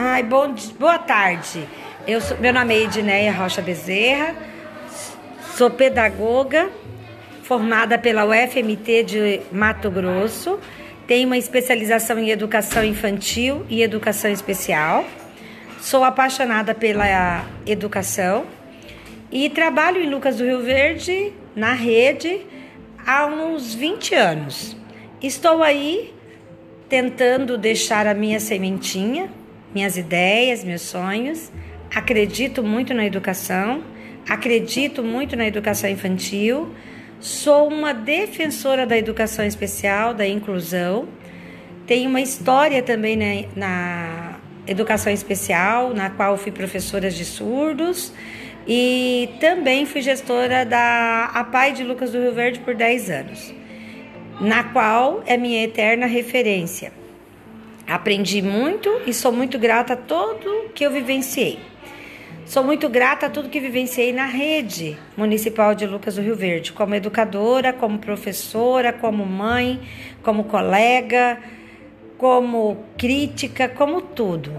Ai, bom, boa tarde. Eu sou, meu nome é Edneia Rocha Bezerra, sou pedagoga, formada pela UFMT de Mato Grosso, tenho uma especialização em educação infantil e educação especial, sou apaixonada pela educação e trabalho em Lucas do Rio Verde, na rede, há uns 20 anos. Estou aí tentando deixar a minha sementinha, minhas ideias, meus sonhos. Acredito muito na educação, acredito muito na educação infantil. Sou uma defensora da educação especial, da inclusão. Tenho uma história também na, na educação especial, na qual fui professora de surdos e também fui gestora da APAI de Lucas do Rio Verde por 10 anos na qual é minha eterna referência. Aprendi muito e sou muito grata a tudo que eu vivenciei. Sou muito grata a tudo que vivenciei na rede municipal de Lucas do Rio Verde, como educadora, como professora, como mãe, como colega, como crítica, como tudo.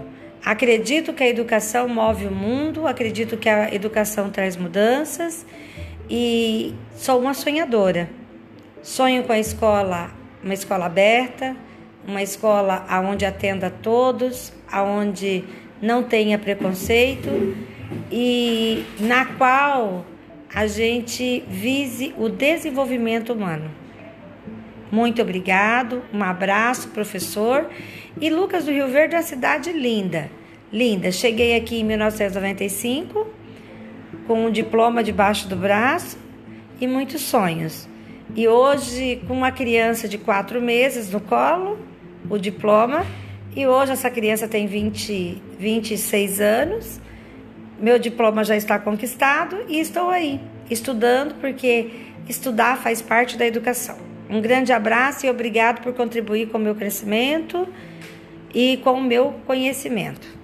Acredito que a educação move o mundo, acredito que a educação traz mudanças e sou uma sonhadora. Sonho com a escola, uma escola aberta, uma escola aonde atenda todos, aonde não tenha preconceito e na qual a gente vise o desenvolvimento humano. Muito obrigado, um abraço, professor. E Lucas do Rio Verde é uma cidade linda, linda. Cheguei aqui em 1995 com um diploma debaixo do braço e muitos sonhos. E hoje, com uma criança de quatro meses no colo, o diploma, e hoje essa criança tem 20, 26 anos, meu diploma já está conquistado e estou aí, estudando, porque estudar faz parte da educação. Um grande abraço e obrigado por contribuir com o meu crescimento e com o meu conhecimento.